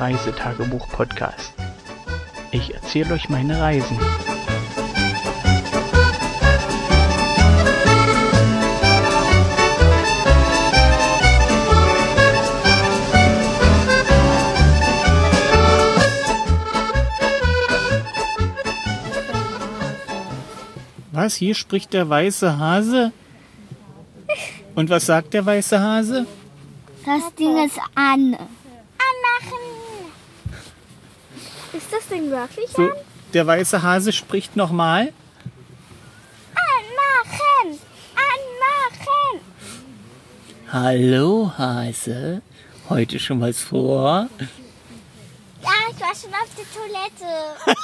Reisetagebuch-Podcast. Ich erzähle euch meine Reisen. Was? Hier spricht der weiße Hase? Und was sagt der weiße Hase? Das Ding ist an. Anmachen. Ist das Ding wirklich So, der weiße Hase spricht nochmal. Anmachen. Anmachen. Hallo Hase, heute schon was vor? Ja, ich war schon auf der Toilette.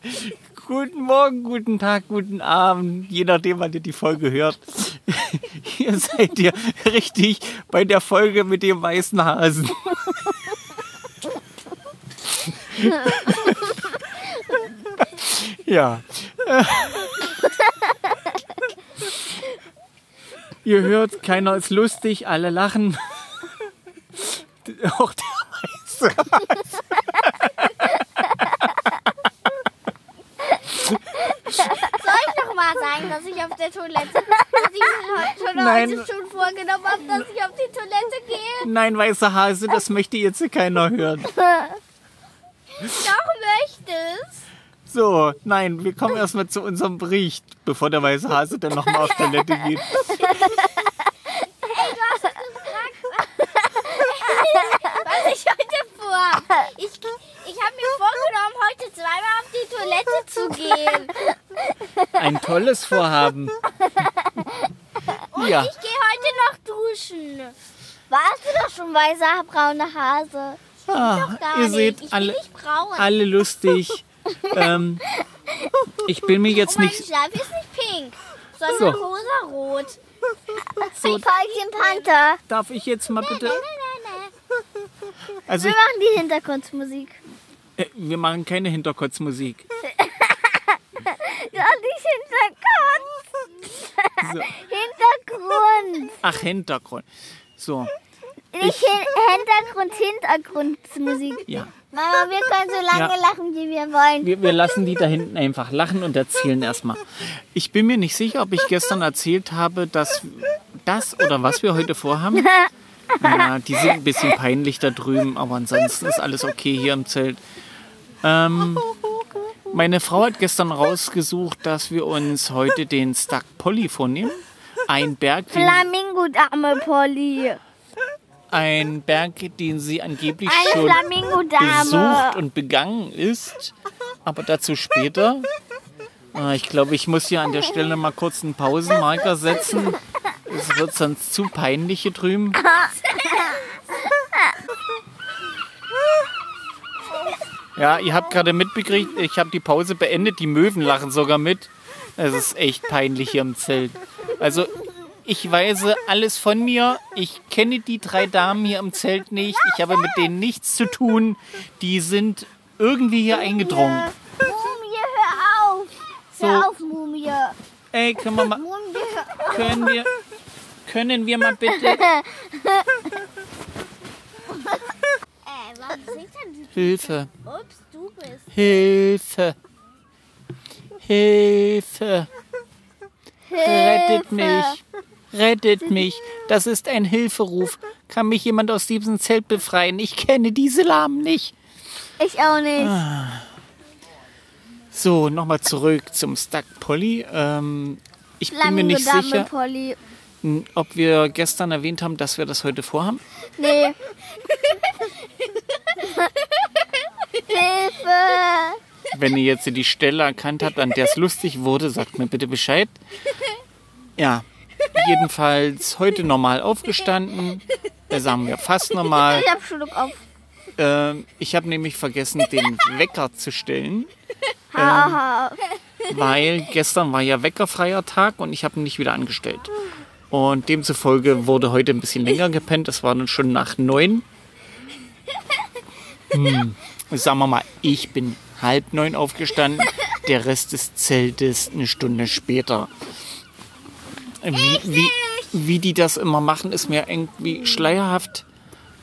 Guten Morgen, guten Tag, guten Abend, je nachdem, wann ihr die Folge hört. Seid ihr richtig bei der Folge mit dem weißen Hasen. ja. Ihr hört, keiner ist lustig, alle lachen. Auch der weiße Soll ich noch mal sagen, dass ich auf der Toilette, schon Nein. heute schon vorgenommen habe, dass ich auf die Toilette gehe? Nein, weißer Hase, das möchte jetzt keiner hören. Doch möchtest. So, nein, wir kommen erstmal zu unserem Bericht, bevor der weiße Hase dann nochmal auf Toilette geht. Was ich heute vor? Ich, ich habe mir vorgenommen, heute zweimal auf die Toilette zu gehen. Ein tolles Vorhaben. Ja, Ich gehe heute noch duschen. Warst du doch schon weißer brauner Hase? ah, Gar ihr nicht. seht ich bin alle, alle lustig. Ähm, ich bin mir jetzt Und mein nicht. Schleif ist nicht pink, sondern So. rosarot. So, Ein Päulchen Panther. darf ich jetzt mal bitte. Nein, nein, nein. Also, Wir ich, machen die Hintergrundmusik. äh, wir machen keine Hinterkotzmusik. Ja, nicht Hintergrund. So. Ach, Hintergrund. So, Nicht Hin Hintergrund, Hintergrundmusik. ja. Mama, wir können so lange Ja. lachen, wie wir wollen. Wir, wir lassen die da hinten einfach lachen und erzählen erstmal. Ich bin mir nicht sicher, ob ich gestern erzählt habe, dass das oder was wir heute vorhaben. Ja, die sind ein bisschen peinlich da drüben, aber ansonsten ist alles okay hier im Zelt. Ähm, meine Frau hat gestern rausgesucht, dass wir uns heute den Stuck Polly vornehmen. Ein Berg, den, Flamingo-Dame, Polly. ein Berg, den sie angeblich Eine schon besucht und begangen ist. Aber dazu später. Ah, Ich glaube, ich muss hier an der Stelle mal kurz einen Pausenmarker setzen. Es wird sonst zu peinlich hier drüben. Ja, ihr habt gerade mitbekriegt, ich habe die Pause beendet. Die Möwen lachen sogar mit. Es ist echt peinlich hier im Zelt. Also, ich weise alles von mir. Ich kenne die drei Damen hier im Zelt nicht. Ich habe mit denen nichts zu tun. Die sind irgendwie hier eingedrungen. Mumie, hör auf. So. Hör auf, Mumie. Ey, können wir mal, Mumie, können wir, können wir mal bitte Äh, warum singt denn die? Hilfe, Ups, du bist. Hilfe, Hilfe, rettet mich, rettet mich. Das ist ein Hilferuf. Kann mich jemand aus diesem Zelt befreien? Ich kenne diese Lahmen nicht. Ich auch nicht. So, nochmal zurück zum Stuck Polly. Ähm, ich bin mir nicht Flamingo-Dame, sicher, Polly. ob wir gestern erwähnt haben, dass wir das heute vorhaben. Nee. Hilfe. Wenn ihr jetzt die Stelle erkannt habt, an der es lustig wurde, sagt mir bitte Bescheid. Ja, jedenfalls heute normal aufgestanden. Äh, sagen wir fast normal. Ich hab Schluck auf. Ähm, ich habe nämlich vergessen, den Wecker zu stellen, Haha. weil gestern war ja weckerfreier Tag und ich habe ihn nicht wieder angestellt. Und demzufolge wurde heute ein bisschen länger gepennt. Es war dann schon nach neun. Hm. Sagen wir mal, ich bin halb neun aufgestanden. Der Rest des Zeltes eine Stunde später. Wie, wie, wie die das immer machen, ist mir irgendwie schleierhaft.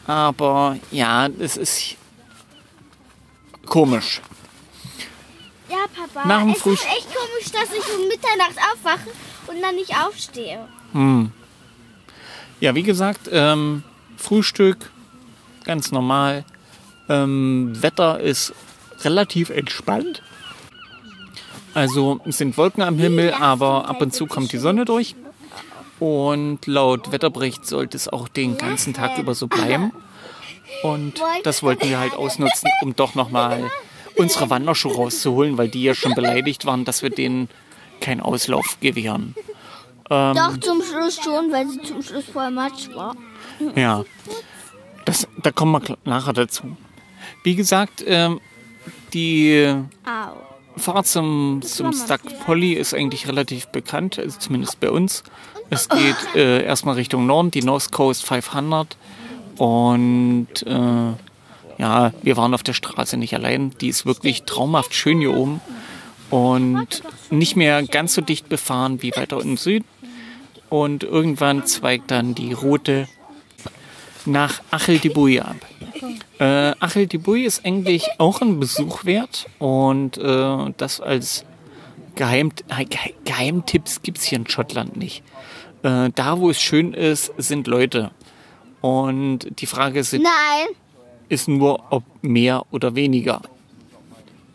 Aber ja, es ist komisch. Ja, Papa. Nach dem es ist Frühstück- echt komisch, dass ich um Mitternacht aufwache und dann nicht aufstehe. Ja, wie gesagt, ähm, Frühstück, ganz normal. Ähm, Wetter ist relativ entspannt. Also es sind Wolken am Himmel, aber ab und zu kommt die Sonne durch. Und laut Wetterbericht sollte es auch den ganzen Tag über so bleiben. Und das wollten wir halt ausnutzen, um doch nochmal unsere Wanderschuhe rauszuholen, weil die ja schon beleidigt waren, dass wir denen keinen Auslauf gewähren. Doch, zum Schluss schon, weil sie zum Schluss voll Matsch war. Ja, das, da kommen wir nachher dazu. Wie gesagt, ähm, die. Fahrt zum, zum Stuck Polly ist eigentlich relativ bekannt, also zumindest bei uns. Es geht äh, erstmal Richtung Norden, die North Coast 500. Und äh, ja, wir waren auf der Straße nicht allein. Die ist wirklich traumhaft schön hier oben. Und nicht mehr ganz so dicht befahren wie weiter im Süden. Und irgendwann zweigt dann die Route nach Achel-Dibui ab. Äh, Achel-Dibui ist eigentlich auch ein Besuch wert und äh, das als Geheim, äh, Ge Geheimtipps gibt es hier in Schottland nicht. Äh, da, wo es schön ist, sind Leute. Und die Frage ist, Nein, ist nur, ob mehr oder weniger.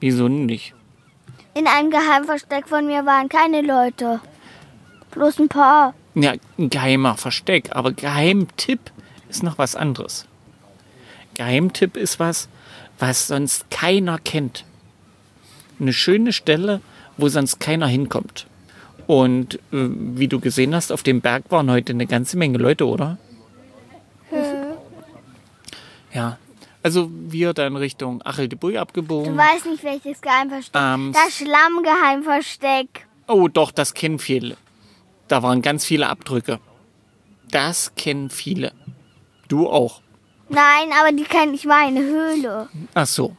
Wieso nicht? in einem Geheimversteck von mir waren keine Leute. Bloß ein paar. Ja, ein geheimer Versteck, aber Geheimtipp ist noch was anderes. Geheimtipp ist was, was sonst keiner kennt. Eine schöne Stelle, wo sonst keiner hinkommt. Und äh, wie du gesehen hast, auf dem Berg waren heute eine ganze Menge Leute, oder? Ja. Also wir dann Richtung Achel de Du abgebogen. weißt nicht, welches Geheimversteck. Ähm, das Schlammgeheimversteck. Oh, doch, das kennen viele. Da waren ganz viele Abdrücke. Das kennen viele. Du auch. Nein, aber die kennt ich meine Höhle. Ach so.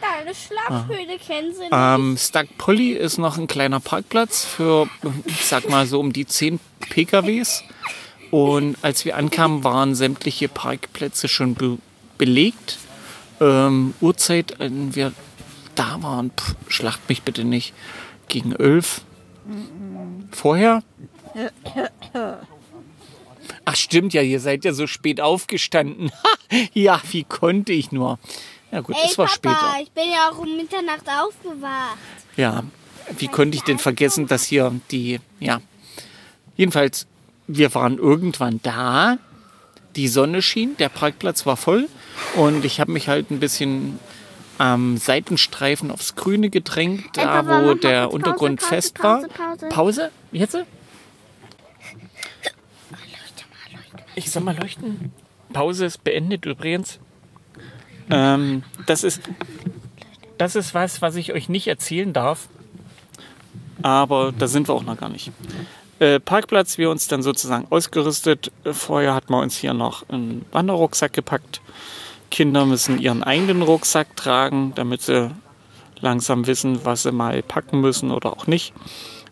Deine Schlafhöhle kennen sie nicht. Ähm, Stuck Polly ist noch ein kleiner Parkplatz für, ich sag mal so um die 10 PKWs. Und als wir ankamen, waren sämtliche Parkplätze schon be belegt. Ähm, Uhrzeit, als wir da waren, pff, schlacht mich bitte nicht, gegen 11. Vorher? Ach stimmt ja, ihr seid ja so spät aufgestanden. ja, wie konnte ich nur? Ja gut, Ey, es war Papa, später. ich bin ja auch um Mitternacht aufgewacht. Ja, wie konnte ich denn vergessen, dass hier die, ja, jedenfalls, wir waren irgendwann da, die Sonne schien, der Parkplatz war voll und ich habe mich halt ein bisschen am Seitenstreifen aufs Grüne gedrängt, da wo der Untergrund fest war. Pause, Pause. Pause? Jetzt? Ich soll mal leuchten. Pause ist beendet übrigens. Ähm, das ist das ist was, was ich euch nicht erzählen darf. Aber da sind wir auch noch gar nicht. Äh, Parkplatz, wir uns dann sozusagen ausgerüstet. Äh, Vorher hat man uns hier noch einen Wanderrucksack gepackt. Kinder müssen ihren eigenen Rucksack tragen, damit sie langsam wissen, was sie mal packen müssen oder auch nicht.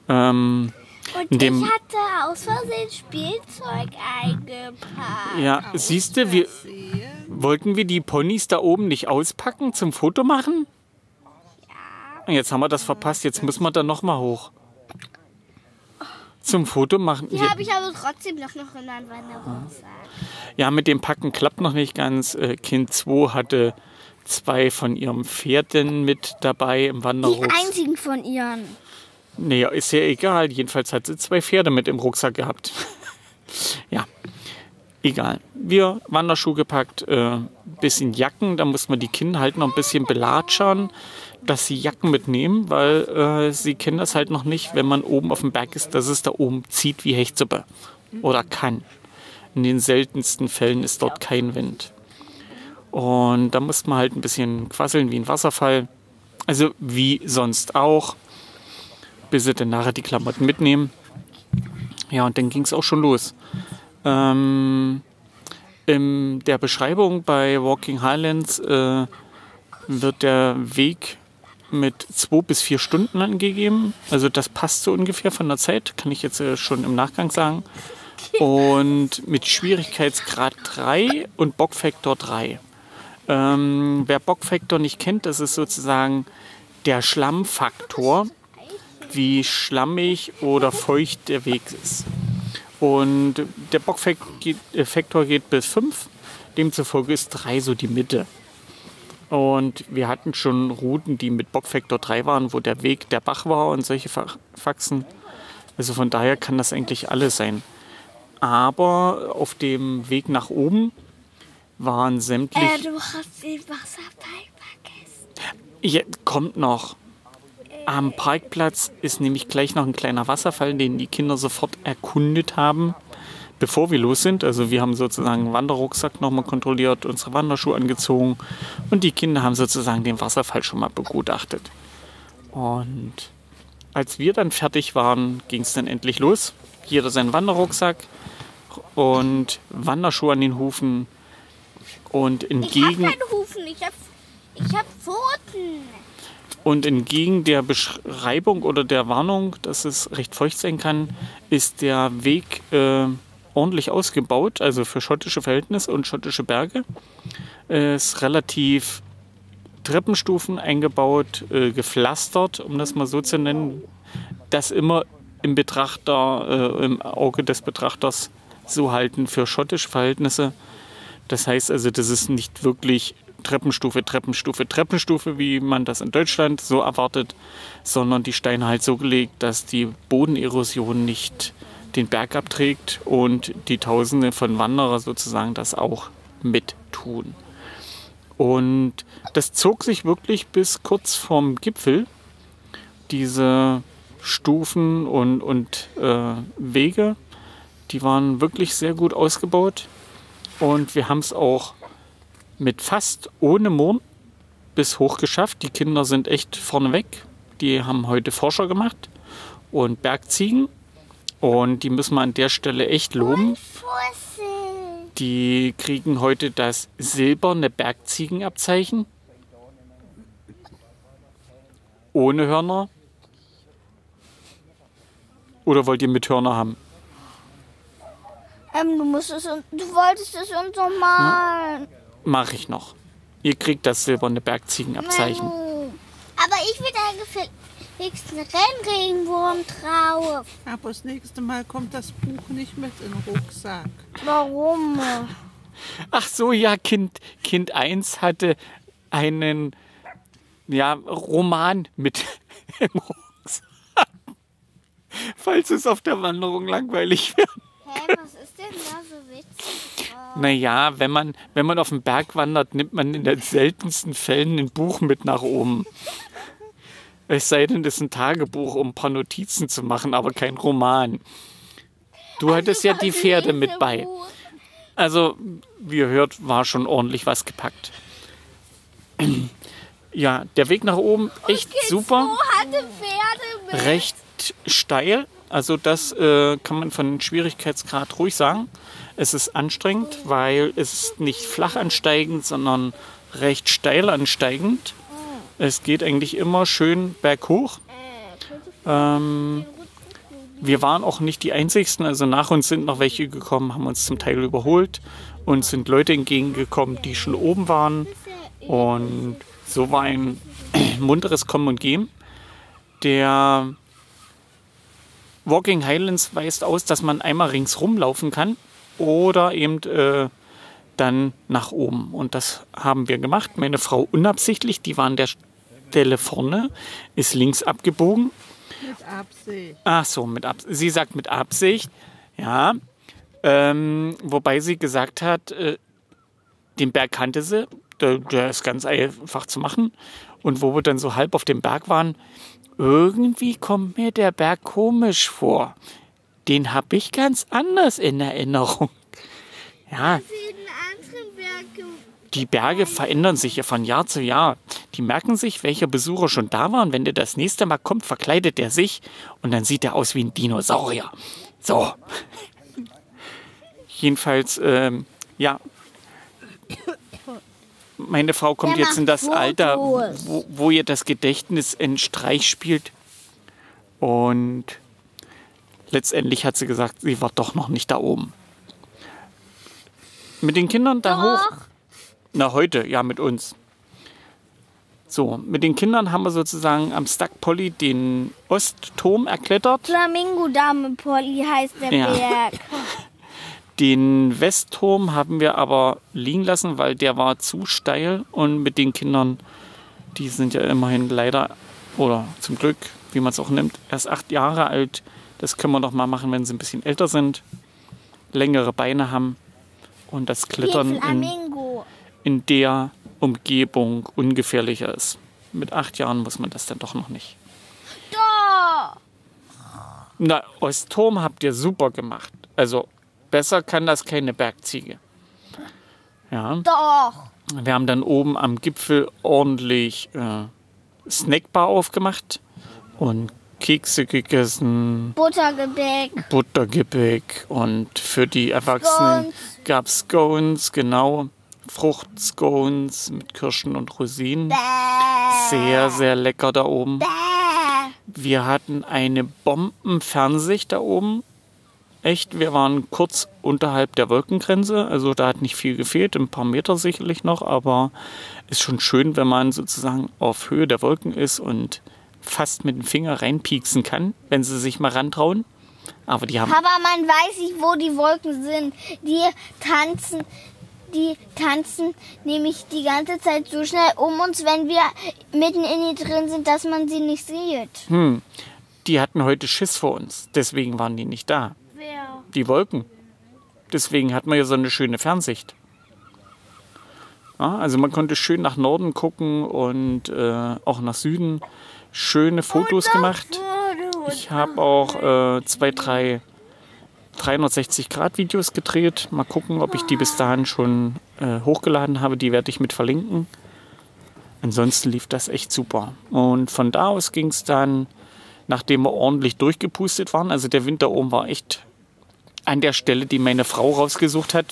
Ähm, Und dem- ich hatte aus Versehen Spielzeug eingepackt. ja, siehst du, wir wollten wir die Ponys da oben nicht auspacken zum Foto machen? Ja. Jetzt haben wir das verpasst. Jetzt müssen wir da noch mal hoch. Zum Foto machen. Die habe ich aber trotzdem noch, noch in meinem Wanderrucksack. Ja, mit dem Packen klappt noch nicht ganz. Äh, Kind 2 hatte zwei von ihren Pferden mit dabei im Die Wanderrucksack. einzigen von ihren. Nee, ist ja egal. Jedenfalls hat sie zwei Pferde mit im Rucksack gehabt. ja, egal. Wir Wanderschuhe gepackt, äh, bisschen Jacken. Da muss man die Kinder halt noch ein bisschen belatschern, dass sie Jacken mitnehmen, weil äh, sie kennen das halt noch nicht, wenn man oben auf dem Berg ist, dass es da oben zieht wie Hechtsuppe. Oder kann. In den seltensten Fällen ist dort kein Wind. Und da muss man halt ein bisschen quasseln wie ein Wasserfall. Also wie sonst auch bis sie dann nachher die Klamotten mitnehmen. Ja, und dann ging es auch schon los. Ähm, in der Beschreibung bei Walking Highlands äh, wird der Weg mit zwei bis vier Stunden angegeben. Also das passt so ungefähr von der Zeit, kann ich jetzt äh, schon im Nachgang sagen. und mit Schwierigkeitsgrad 3 und Bockfaktor 3. Ähm, wer Bockfaktor nicht kennt, das ist sozusagen der Schlammfaktor, wie schlammig oder feucht der Weg ist. Und der Bockfaktor geht bis 5, demzufolge ist 3 so die Mitte. Und wir hatten schon Routen, die mit Bockfaktor 3 waren, wo der Weg der Bach war und solche Faxen. Also von daher kann das eigentlich alles sein. Aber auf dem Weg nach oben waren sämtliche. Äh, du hast den Wasserfall vergessen. Ja, kommt noch. Am Parkplatz ist nämlich gleich noch ein kleiner Wasserfall, den die Kinder sofort erkundet haben, bevor wir los sind. Also wir haben sozusagen einen Wanderrucksack nochmal kontrolliert, unsere Wanderschuhe angezogen und die Kinder haben sozusagen den Wasserfall schon mal begutachtet. Und als wir dann fertig waren, ging es dann endlich los. Jeder seinen Wanderrucksack und Wanderschuhe an den Hufen. Und entgegen. Ich habe keine Hufen, ich habe ich hab Pfoten. Und entgegen der Beschreibung oder der Warnung, dass es recht feucht sein kann, ist der Weg äh, ordentlich ausgebaut, also für schottische Verhältnisse und schottische Berge. Es ist relativ Treppenstufen eingebaut, äh, gepflastert, um das mal so zu nennen, das immer im Betrachter, äh, im Auge des Betrachters so halten für schottische Verhältnisse. Das heißt also, das ist nicht wirklich Treppenstufe, Treppenstufe, Treppenstufe, wie man das in Deutschland so erwartet, sondern die Steine halt so gelegt, dass die Bodenerosion nicht den Berg abträgt und die Tausende von Wanderer sozusagen das auch mit tun. Und das zog sich wirklich bis kurz vorm Gipfel, diese Stufen und, und äh, Wege, die waren wirklich sehr gut ausgebaut. Und wir haben es auch mit fast ohne Murren bis hoch geschafft. Die Kinder sind echt vorneweg. Die haben heute Forscher gemacht und Bergziegen. Und die müssen wir an der Stelle echt loben. Die kriegen heute das silberne Bergziegenabzeichen. Ohne Hörner. Oder wollt ihr mit Hörner haben? Ähm, du musst es, du wolltest es uns malen. Mach ich noch. Ihr kriegt das silberne Bergziegenabzeichen. Aber ich will da gefälligsten Rennregenwurm drauf. Aber das nächste Mal kommt das Buch nicht mit in den Rucksack. Warum? Ach so, ja, Kind, kind 1 hatte einen ja, Roman mit im Rucksack. Falls es auf der Wanderung langweilig wird. Hä, was ist denn da so witzig? Oh. Naja, wenn man, wenn man auf den Berg wandert, nimmt man in den seltensten Fällen ein Buch mit nach oben. Es sei denn, das ist ein Tagebuch, um ein paar Notizen zu machen, aber kein Roman. Du hattest ja die Pferde mit bei. Also, wie ihr hört, war schon ordentlich was gepackt. Ja, der Weg nach oben echt super. hatte Pferde mit. Recht steil. Also das äh, kann man von Schwierigkeitsgrad ruhig sagen. Es ist anstrengend, weil es nicht flach ansteigend, sondern recht steil ansteigend. Es geht eigentlich immer schön berghoch. Ähm, wir waren auch nicht die Einzigsten, also nach uns sind noch welche gekommen, haben uns zum Teil überholt und sind Leute entgegengekommen, die schon oben waren. Und so war ein munteres Kommen und Gehen. Der Walking Highlands weist aus, dass man einmal ringsrum laufen kann oder eben äh, dann nach oben. Und das haben wir gemacht. Meine Frau unabsichtlich, die war an der Stelle vorne, ist links abgebogen. Mit Absicht. Ach so, mit Absicht. Sie sagt mit Absicht, ja. Ähm, wobei sie gesagt hat, äh, den Berg kannte sie, der, der ist ganz einfach zu machen. Und wo wir dann so halb auf dem Berg waren, irgendwie kommt mir der Berg komisch vor. Den habe ich ganz anders in Erinnerung. Ja, die Berge verändern sich ja von Jahr zu Jahr. Die merken sich, welcher Besucher schon da war. Und wenn der das nächste Mal kommt, verkleidet er sich und dann sieht er aus wie ein Dinosaurier. So. Jedenfalls, ähm, ja. Meine Frau kommt Der jetzt in das Alter, Fotos. wo, wo ihr das Gedächtnis in Streich spielt. Und letztendlich hat sie gesagt, sie war doch noch nicht da oben. Mit den Kindern da hoch. Na, heute, ja, mit uns. So, mit den Kindern haben wir sozusagen am Stack Polly den Ostturm erklettert. Flamingo Dame Polly heißt der Ja. Berg. Den Westturm haben wir aber liegen lassen, weil der war zu steil und mit den Kindern, die sind ja immerhin leider oder zum Glück, wie man es auch nimmt, erst acht Jahre alt. Das können wir doch mal machen, wenn sie ein bisschen älter sind, längere Beine haben und das Klettern in, in der Umgebung ungefährlicher ist. Mit acht Jahren muss man das dann doch noch nicht. Doch. Na, Ostturm habt ihr super gemacht. Also besser kann das keine Bergziege. Ja. Doch. Wir haben dann oben am Gipfel ordentlich äh, Snackbar aufgemacht und Kekse gegessen, Buttergebäck. Buttergebäck und für die Erwachsenen gab es Scones, genau. Fruchtscones mit Kirschen und Rosinen. Sehr, sehr lecker da oben. Wir hatten eine Bombenfernsicht da oben. Echt, wir waren kurz unterhalb der Wolkengrenze. Also da hat nicht viel gefehlt, ein paar Meter sicherlich noch, aber ist schon schön, wenn man sozusagen auf Höhe der Wolken ist und fast mit dem Finger reinpieksen kann, wenn sie sich mal rantrauen. Aber die haben Aber man weiß nicht, wo die Wolken sind. Die tanzen, die tanzen nämlich die ganze Zeit so schnell um uns, wenn wir mitten in die drin sind, dass man sie nicht sieht. Hm, die hatten heute Schiss vor uns. Deswegen waren die nicht da. Die Wolken. Deswegen hat man ja so eine schöne Fernsicht. Ja, also man konnte schön nach Norden gucken und äh, auch nach Süden. Schöne Fotos gemacht. Ich habe auch äh, zwei, drei 360-Grad-Videos gedreht. Mal gucken, ob ich die bis dahin schon äh, hochgeladen habe. Die werde ich mit verlinken. Ansonsten lief das echt super. Und von da aus ging es dann, nachdem wir ordentlich durchgepustet waren, also der Winter oben war echt an der Stelle, die meine Frau rausgesucht hat,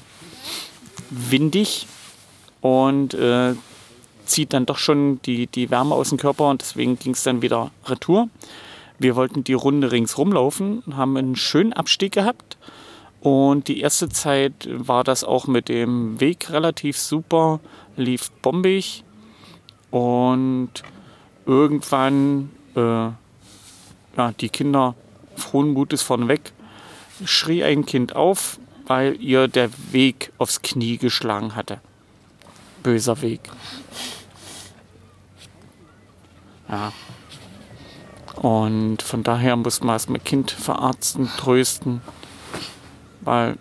windig und äh, zieht dann doch schon die, die Wärme aus dem Körper und deswegen ging es dann wieder retour. Wir wollten die Runde ringsrum laufen, haben einen schönen Abstieg gehabt und die erste Zeit war das auch mit dem Weg relativ super, lief bombig und irgendwann, äh, ja, die Kinder frohen Mutes vorneweg, schrie ein Kind auf, weil ihr der Weg aufs Knie geschlagen hatte. Böser Weg. Ja. Und von daher muss man das mit Kind verarzten, trösten, weil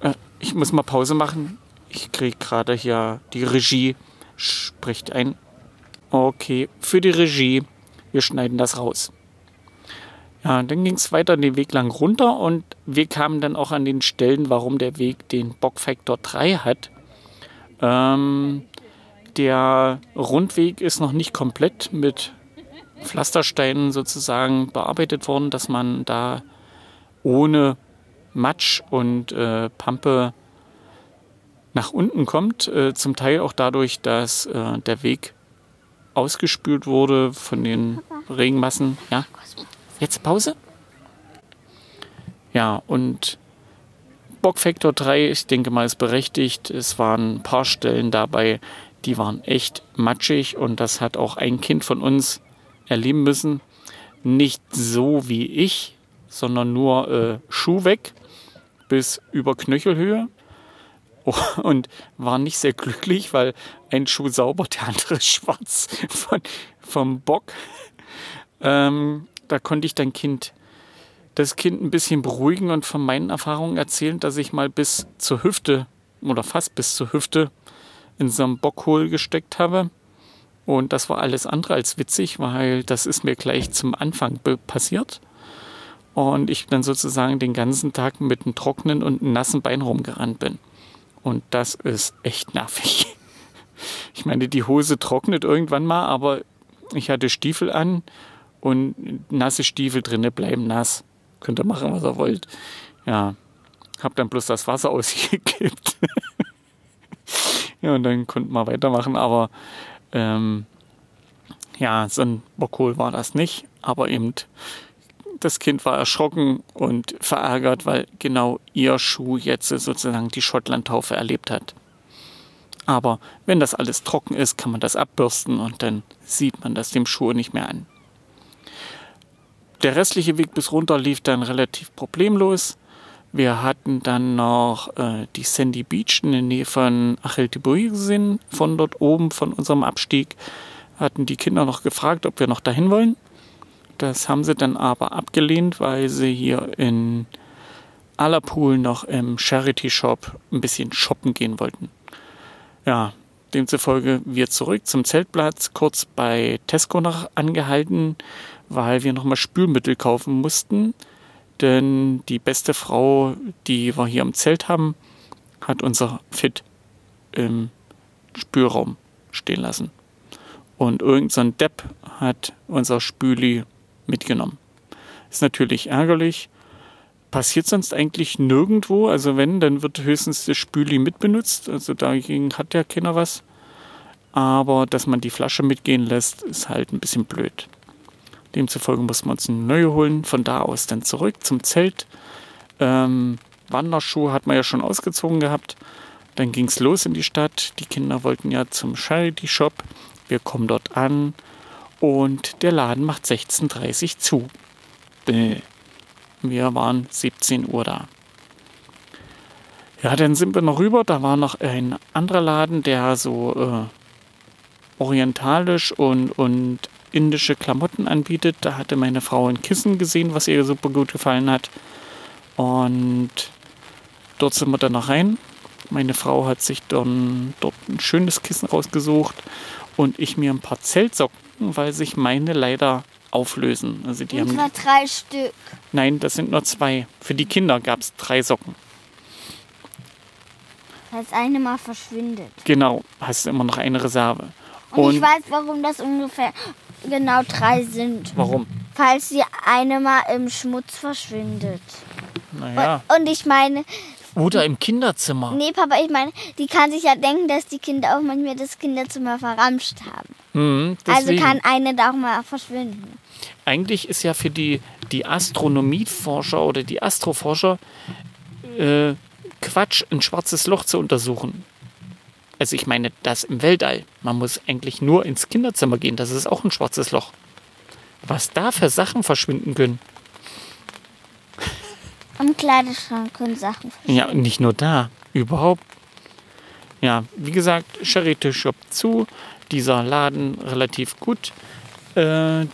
äh, ich muss mal Pause machen. Ich kriege gerade hier die Regie spricht ein. Okay, für die Regie, wir schneiden das raus. Ja, dann ging es weiter den Weg lang runter und wir kamen dann auch an den Stellen, warum der Weg den Bockfaktor 3 hat. Ähm, der Rundweg ist noch nicht komplett mit Pflastersteinen sozusagen bearbeitet worden, dass man da ohne Matsch und äh, Pampe nach unten kommt. Äh, zum Teil auch dadurch, dass äh, der Weg ausgespült wurde von den Regenmassen. Ja, jetzt Pause. Ja, und Bockfaktor 3, ich denke mal, ist berechtigt. Es waren ein paar Stellen dabei, die waren echt matschig und das hat auch ein Kind von uns erleben müssen. Nicht so wie ich, sondern nur äh, Schuh weg bis über Knöchelhöhe und war nicht sehr glücklich, weil ein Schuh sauber, der andere schwarz von, vom Bock. Ähm, da konnte ich dein Kind, das Kind ein bisschen beruhigen und von meinen Erfahrungen erzählen, dass ich mal bis zur Hüfte oder fast bis zur Hüfte in so einem Bockhohl gesteckt habe. Und das war alles andere als witzig, weil das ist mir gleich zum Anfang passiert. Und ich dann sozusagen den ganzen Tag mit einem trockenen und einem nassen Bein rumgerannt bin. Und das ist echt nervig. Ich meine, die Hose trocknet irgendwann mal, aber ich hatte Stiefel an und nasse Stiefel drinne bleiben nass. Könnt ihr machen, was ihr wollt. Ja, hab dann bloß das Wasser ausgekippt. ja, und dann konnten wir weitermachen, aber ähm, ja, so ein Bockhohl war das nicht, aber eben das Kind war erschrocken und verärgert, weil genau ihr Schuh jetzt sozusagen die Schottlandtaufe erlebt hat. Aber wenn das alles trocken ist, kann man das abbürsten und dann sieht man das dem Schuh nicht mehr an. Der restliche Weg bis runter lief dann relativ problemlos. Wir hatten dann noch äh, die Sandy Beach in der Nähe von Achiltiburi gesehen, von dort oben, von unserem Abstieg. Hatten die Kinder noch gefragt, ob wir noch dahin wollen. Das haben sie dann aber abgelehnt, weil sie hier in Allerpool noch im Charity Shop ein bisschen shoppen gehen wollten. Ja, demzufolge wir zurück zum Zeltplatz, kurz bei Tesco noch angehalten, weil wir nochmal Spülmittel kaufen mussten. Denn die beste Frau, die wir hier im Zelt haben, hat unser Fit im Spülraum stehen lassen. Und irgendein so Depp hat unser Spüli mitgenommen. Ist natürlich ärgerlich. Passiert sonst eigentlich nirgendwo. Also wenn, dann wird höchstens das Spüli mitbenutzt. Also dagegen hat ja keiner was. Aber dass man die Flasche mitgehen lässt, ist halt ein bisschen blöd. Demzufolge mussten wir uns eine neue holen. Von da aus dann zurück zum Zelt. Ähm, Wanderschuhe hat man ja schon ausgezogen gehabt. Dann ging es los in die Stadt. Die Kinder wollten ja zum Charity Shop. Wir kommen dort an und der Laden macht 16.30 Uhr zu. Bäh. Wir waren 17 Uhr da. Ja, dann sind wir noch rüber. Da war noch ein anderer Laden, der so äh, orientalisch und, und indische Klamotten anbietet. Da hatte meine Frau ein Kissen gesehen, was ihr super gut gefallen hat. Und dort sind wir dann noch rein. Meine Frau hat sich dann dort ein schönes Kissen rausgesucht und ich mir ein paar Zeltsocken, weil sich meine leider auflösen. Also die Und haben, drei Stück. nein, das sind nur zwei. Für die Kinder gab es drei Socken. Als eine mal verschwindet. Genau, hast du immer noch eine Reserve. Und, ich weiß, warum das ungefähr genau drei sind. warum? Falls die eine mal im Schmutz verschwindet. Naja. Und, und ich meine, Oder im Kinderzimmer. nee, Papa, ich meine, die kann sich ja denken, dass die Kinder auch manchmal das Kinderzimmer verramscht haben. Mhm, Also kann eine da auch mal verschwinden. Eigentlich ist ja für die, die Astronomieforscher oder die Astroforscher äh, Quatsch, ein schwarzes Loch zu untersuchen. Also ich meine, das im Weltall. Man muss eigentlich nur ins Kinderzimmer gehen. Das ist auch ein schwarzes Loch. Was da für Sachen verschwinden können. Am Kleiderschrank können Sachen verschwinden. Ja, und nicht nur da. Überhaupt. Ja, wie gesagt, Charity Shop zu. Dieser Laden relativ gut. Äh,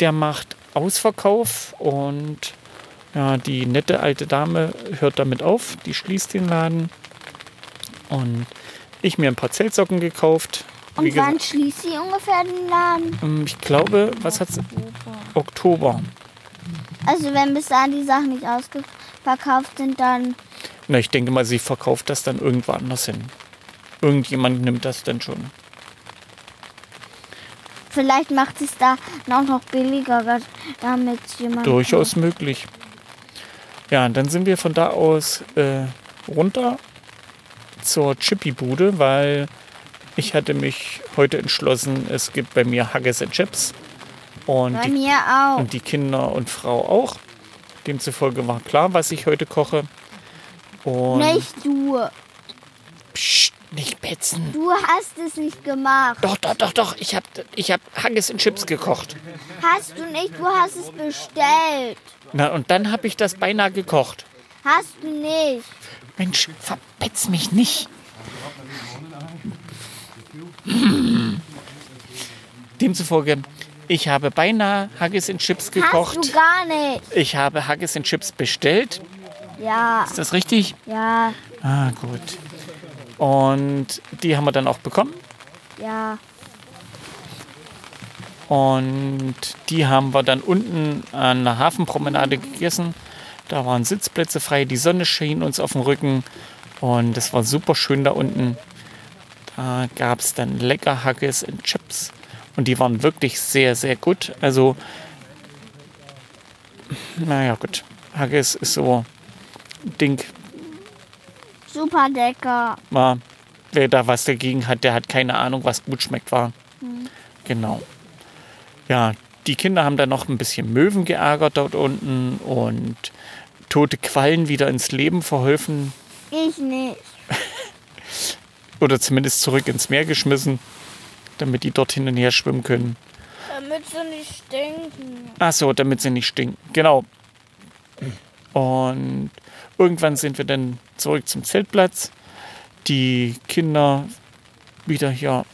der macht Ausverkauf und ja, die nette alte Dame hört damit auf. Die schließt den Laden. Und ich mir ein paar Zeltsocken gekauft. Und wann schließt sie ungefähr den Laden? ähm, ich glaube, was hat's? Oktober. Also wenn bis dahin die Sachen nicht ausverkauft sind, dann Na, ich denke mal, sie verkauft das dann irgendwo anders hin. Irgendjemand nimmt das dann schon. vielleicht macht sie es da auch noch billiger, damit jemand... Durchaus möglich. Ja, und dann sind wir von da aus äh, runter zur Chippy-Bude, weil ich hatte mich heute entschlossen, es gibt bei mir Haggis and Chips. Und Bei die, mir auch. und die Kinder und Frau auch. Demzufolge war klar, was ich heute koche. Und Nicht du. Psst, nicht petzen. Du hast es nicht gemacht. Doch, doch, doch, doch. Ich habe ich hab Haggis and Chips gekocht. Hast du nicht, du hast es bestellt. Na, und dann habe ich das beinahe gekocht. Hast du nicht. Mensch, verpetz mich nicht. Demzufolge, ich habe beinahe Haggis and Chips Hast du gekocht. gar nicht. Ich habe Haggis and Chips bestellt. Ja, Ist das richtig? ja, Ah, gut. Und die haben wir dann auch bekommen. ja. Und die haben wir dann unten an der Hafenpromenade gegessen. Da waren Sitzplätze frei, die Sonne schien uns auf den Rücken und es war super schön da unten. Da gab es dann lecker Haggis und Chips und die waren wirklich sehr, sehr gut. Also, naja, gut. Haggis ist so ein Ding, Super lecker. war, wer da was dagegen hat, der hat keine Ahnung, was gut schmeckt war. Genau. Ja, die Kinder haben dann noch ein bisschen Möwen geärgert dort unten und tote Quallen wieder ins Leben verholfen Ich nicht. oder zumindest zurück ins Meer geschmissen, damit die dort hin und her schwimmen können. Damit sie nicht stinken. Ach so, damit sie nicht stinken. Genau. Und irgendwann sind wir dann zurück zum Zeltplatz. Die Kinder wieder hier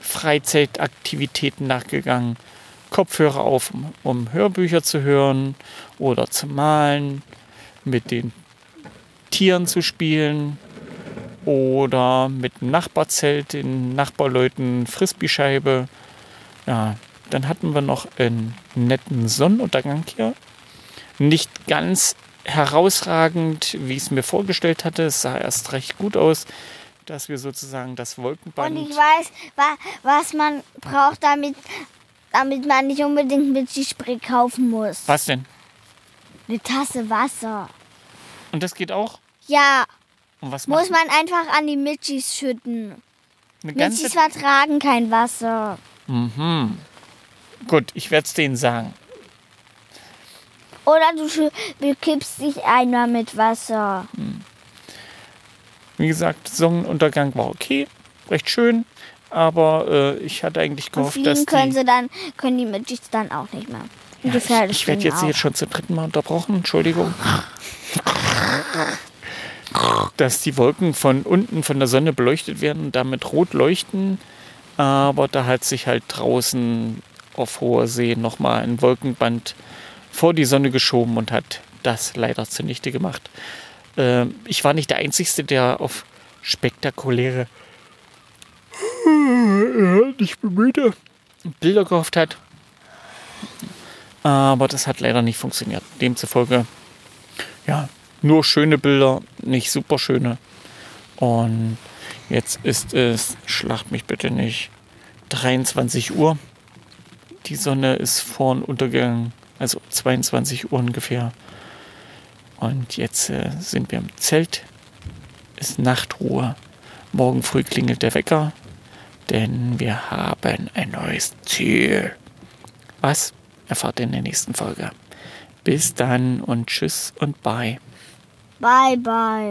Freizeitaktivitäten nachgegangen. Kopfhörer auf, um, um Hörbücher zu hören oder zu malen, mit den Tieren zu spielen oder mit dem Nachbarzelt, den Nachbarleuten Frisbee-Scheibe. Ja, dann hatten wir noch einen netten Sonnenuntergang hier. Nicht ganz herausragend, wie ich es mir vorgestellt hatte. Es sah erst recht gut aus, dass wir sozusagen das Wolkenband. Und ich weiß, wa was man braucht, damit, damit man nicht unbedingt mit Spray kaufen muss. Was denn? Eine Tasse Wasser. Und das geht auch? Ja, Und was muss man einfach an die Mitchis schütten. eine ganze Mitchis vertragen kein Wasser. Mhm. Gut, ich werde es denen sagen. Oder du bekippst dich einmal mit Wasser. Wie gesagt, Sonnenuntergang war okay, recht schön, aber äh, ich hatte eigentlich gehofft, dass fliegen können die, sie dann, können die Mitchis dann auch nicht mehr. Die ich, ich werde jetzt auch. jetzt schon zum dritten Mal unterbrochen, Entschuldigung. Dass die Wolken von unten von der Sonne beleuchtet werden und damit rot leuchten, aber da hat sich halt draußen auf hoher See nochmal ein Wolkenband vor die Sonne geschoben und hat das leider zunichte gemacht. Ähm, ich war nicht der Einzige, der auf spektakuläre, nicht bemühte Bilder gehofft hat. Aber das hat leider nicht funktioniert. Demzufolge, ja, nur schöne Bilder, nicht super schöne. Und jetzt ist es, schlacht mich bitte nicht, 23 Uhr. Die Sonne ist vorn untergegangen, also 22 Uhr ungefähr. Und jetzt äh, sind wir im Zelt. Ist Nachtruhe. Morgen früh klingelt der Wecker, denn wir haben ein neues Ziel. Was? Erfahrt ihr in der nächsten Folge. Bis dann und tschüss und bye. Bye, bye.